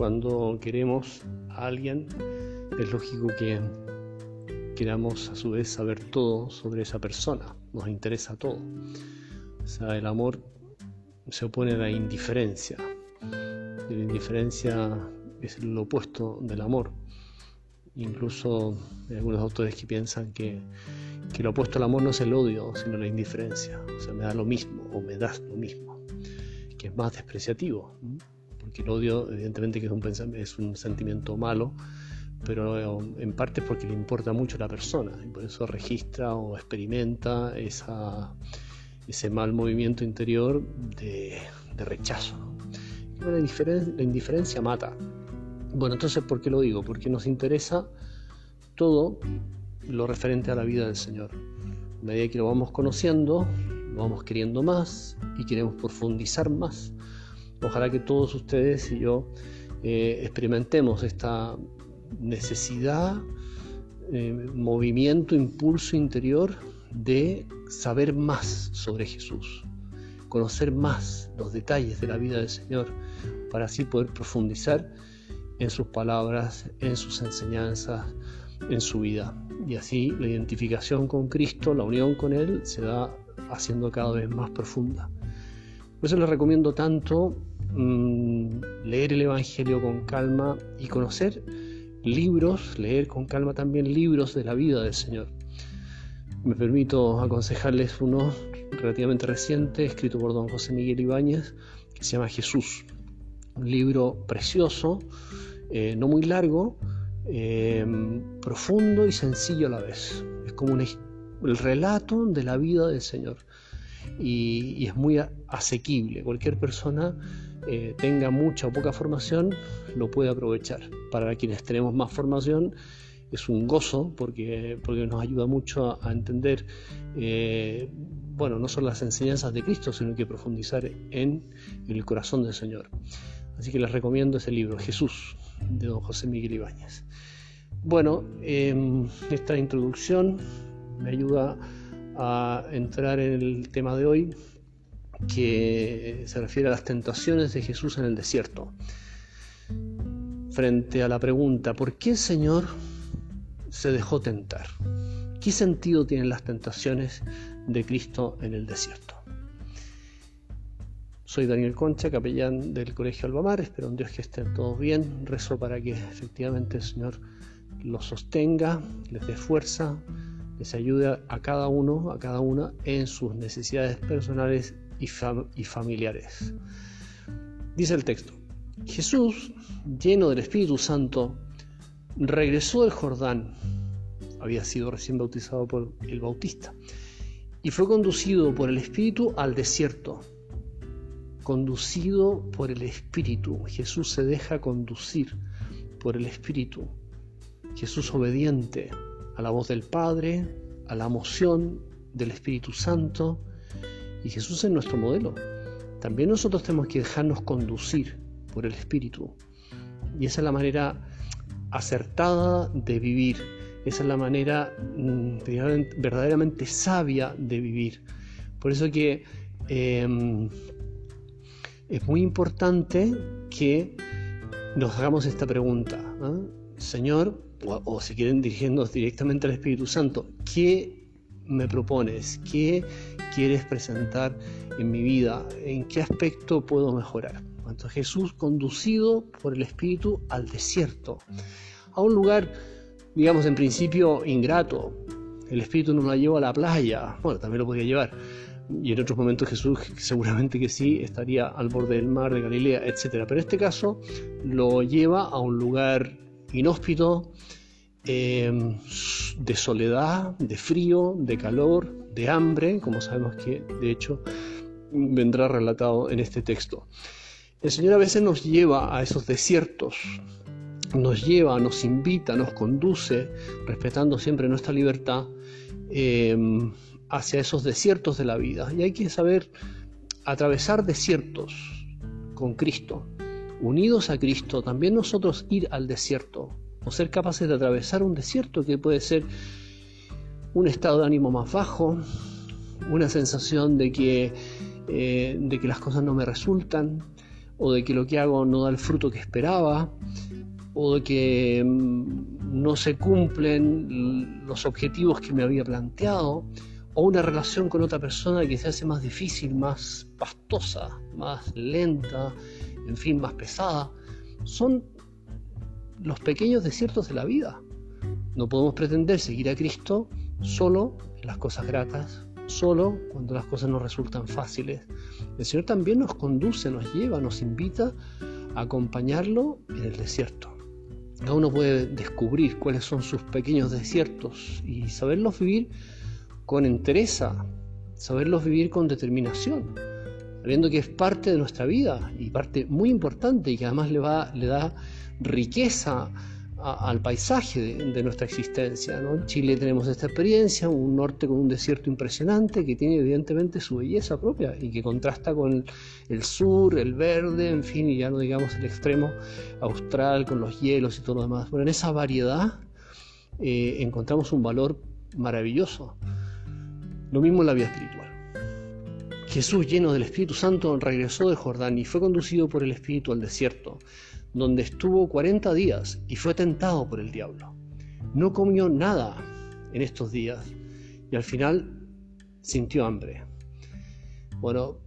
cuando queremos a alguien, es lógico que queramos a su vez saber todo sobre esa persona, nos interesa todo. O sea, el amor se opone a la indiferencia. Y la indiferencia es lo opuesto del amor. Incluso hay algunos autores que piensan que, que lo opuesto al amor no es el odio, sino la indiferencia. O sea, me da lo mismo o me das lo mismo, que es más despreciativo. Porque el odio, evidentemente, que es un, es un sentimiento malo, pero en parte es porque le importa mucho a la persona y por eso registra o experimenta esa, ese mal movimiento interior de, rechazo. La, la indiferencia mata. Bueno, entonces, ¿por qué lo digo? Porque nos interesa todo lo referente a la vida del Señor. A medida que lo vamos conociendo, lo vamos queriendo más y queremos profundizar más. Ojalá que todos ustedes y yo eh, experimentemos esta necesidad, eh, movimiento, impulso interior de saber más sobre Jesús, conocer más los detalles de la vida del Señor, para así poder profundizar en sus palabras, en sus enseñanzas, en su vida. Y así la identificación con Cristo, la unión con Él, se va haciendo cada vez más profunda. Por eso les recomiendo tanto mm, leer el Evangelio con calma y conocer libros, leer con calma también libros de la vida del Señor. Me permito aconsejarles uno relativamente reciente, escrito por don José Miguel Ibáñez, que se llama Jesús. Un libro precioso, eh, no muy largo, eh, profundo y sencillo a la vez. Es como el relato de la vida del Señor. Y, es muy asequible. Cualquier persona eh, tenga mucha o poca formación lo puede aprovechar. Para quienes tenemos más formación, es un gozo porque, porque nos ayuda mucho a, entender, eh, bueno, no solo las enseñanzas de Cristo, sino que profundizar en, el corazón del Señor. Así que les recomiendo ese libro, Jesús, de don José Miguel Ibáñez. Bueno, em, esta introducción me ayuda a entrar en el tema de hoy, que se refiere a las tentaciones de Jesús en el desierto. Frente a la pregunta, ¿por qué el Señor se dejó tentar. ¿Qué sentido tienen las tentaciones de Cristo en el desierto? Soy Daniel Concha, capellán del Colegio Albamar. Espero en Dios que estén todos bien. Rezo para que efectivamente el Señor los sostenga, les dé fuerza, les ayude a cada uno, a cada una en sus necesidades personales y, familiares. Dice el texto, Jesús, lleno del Espíritu Santo, regresó del Jordán, había sido recién bautizado por el Bautista, y fue conducido por el Espíritu al desierto. Conducido por el Espíritu. Jesús se deja conducir por el Espíritu. Jesús obediente a la voz del Padre, a la moción del Espíritu Santo. Y Jesús es nuestro modelo. También nosotros tenemos que dejarnos conducir por el Espíritu. Y esa es la manera acertada de vivir. Esa es la manera mm, verdaderamente sabia de vivir. Por eso que em, es muy importante que nos hagamos esta pregunta. Señor, o, si quieren dirigiéndonos directamente al Espíritu Santo, ¿qué me propones? ¿Qué quieres presentar en mi vida? ¿En qué aspecto puedo mejorar? Jesús conducido por el Espíritu al desierto, a un lugar, digamos, en principio ingrato. El Espíritu no lo lleva a la playa, bueno, también lo podía llevar. Y en otros momentos Jesús seguramente que sí estaría al borde del mar de Galilea, etc. Pero en este caso lo lleva a un lugar inhóspito, em, de soledad, de frío, de calor, de hambre, como sabemos que de hecho vendrá relatado en este texto. El Señor a veces nos lleva a esos desiertos, nos lleva, nos invita, nos conduce, respetando siempre nuestra libertad, em, hacia esos desiertos de la vida. Y hay que saber atravesar desiertos con Cristo, unidos a Cristo, también nosotros ir al desierto, o ser capaces de atravesar un desierto que puede ser un estado de ánimo más bajo, una sensación de que, eh, de que las cosas no me resultan, o de que lo que hago no da el fruto que esperaba, o de que mm, no se cumplen los objetivos que me había planteado, o una relación con otra persona que se hace más difícil, más pastosa, más lenta, en fin, más pesada, son los pequeños desiertos de la vida. No podemos pretender seguir a Cristo solo en las cosas gratas, solo cuando las cosas nos resultan fáciles. El Señor también nos conduce, nos lleva, nos invita a acompañarlo en el desierto. Cada uno puede descubrir cuáles son sus pequeños desiertos y saberlos vivir con entereza, saberlos vivir con determinación, sabiendo que es parte de nuestra vida y parte muy importante y que además le, va, le da riqueza al paisaje de, nuestra existencia. En Chile tenemos esta experiencia, un norte con un desierto impresionante que tiene evidentemente su belleza propia y que contrasta con el, sur, el verde, en fin, y ya no digamos el extremo austral con los hielos y todo lo demás. Bueno, en esa variedad eh, encontramos un valor maravilloso. Lo mismo en la vida espiritual. Jesús, lleno del Espíritu Santo, regresó de Jordán y fue conducido por el Espíritu al desierto donde estuvo 40 días y fue tentado por el diablo. No comió nada en estos días y al final sintió hambre. Bueno,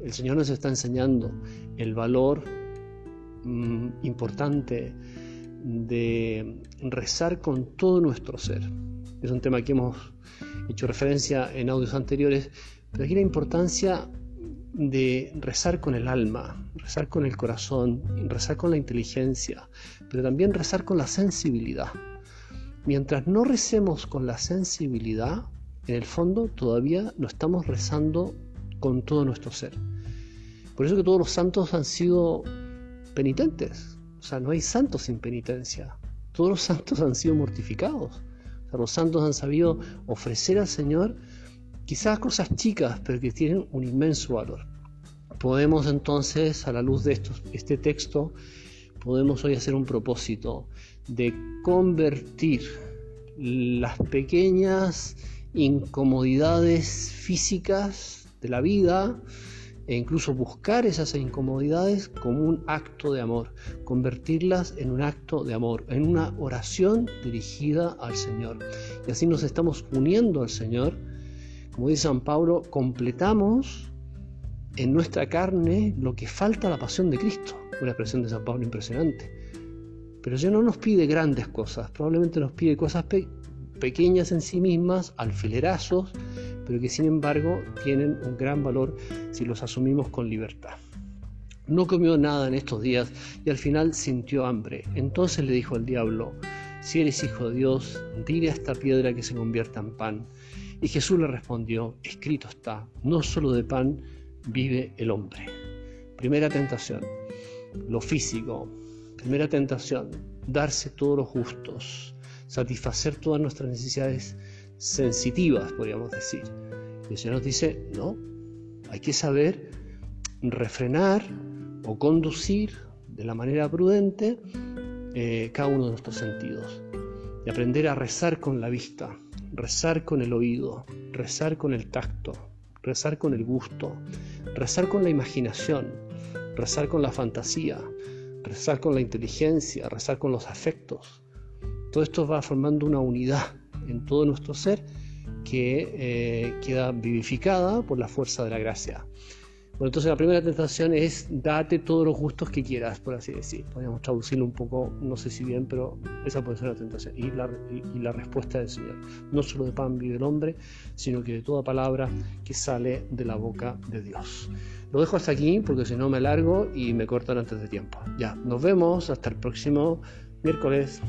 el Señor nos está enseñando el valor mm, importante de rezar con todo nuestro ser. Es un tema que hemos hecho referencia en audios anteriores, pero aquí la importancia de rezar con el alma, rezar con el corazón, rezar con la inteligencia, pero también rezar con la sensibilidad. Mientras no recemos con la sensibilidad, en el fondo todavía no estamos rezando con todo nuestro ser. Por eso que todos los santos han sido penitentes. O sea, no hay santos sin penitencia. Todos los santos han sido mortificados. los santos han sabido ofrecer al Señor quizás cosas chicas, pero que tienen un inmenso valor. Podemos entonces, a la luz de este texto, podemos hoy hacer un propósito de convertir las pequeñas incomodidades físicas de la vida e incluso buscar esas incomodidades como un acto de amor, convertirlas en un acto de amor, en una oración dirigida al Señor. Y así nos estamos uniendo al Señor como dice San Pablo, completamos en nuestra carne lo que falta a la pasión de Cristo. Una expresión de San Pablo impresionante. Pero ya no nos pide grandes cosas, probablemente nos pide cosas pequeñas en sí mismas, alfilerazos, pero que sin embargo tienen un gran valor si los asumimos con libertad. No comió nada en estos días y al final sintió hambre. Entonces le dijo al diablo, si eres hijo de Dios, dile a esta piedra que se convierta en pan. Y Jesús le respondió, escrito está, no solo de pan vive el hombre. Primera tentación, lo físico. Primera tentación, darse todos los gustos, satisfacer todas nuestras necesidades sensitivas, podríamos decir. Y el Señor nos dice, no, hay que saber refrenar o conducir de la manera prudente eh, cada uno de nuestros sentidos y aprender a rezar con la vista, rezar con el oído, rezar con el tacto, rezar con el gusto, rezar con la imaginación, rezar con la fantasía, rezar con la inteligencia, rezar con los afectos. Todo esto va formando una unidad en todo nuestro ser que eh, queda vivificada por la fuerza de la gracia. Bueno, entonces la primera tentación es date todos los gustos que quieras, por así decir. Podríamos traducirlo un poco, no sé si bien, pero esa puede ser una tentación. Y la, la respuesta del Señor. No solo de pan vive el hombre, sino que de toda palabra que sale de la boca de Dios. Lo dejo hasta aquí porque si no me largo y me cortan antes de tiempo. Ya, nos vemos hasta el próximo miércoles.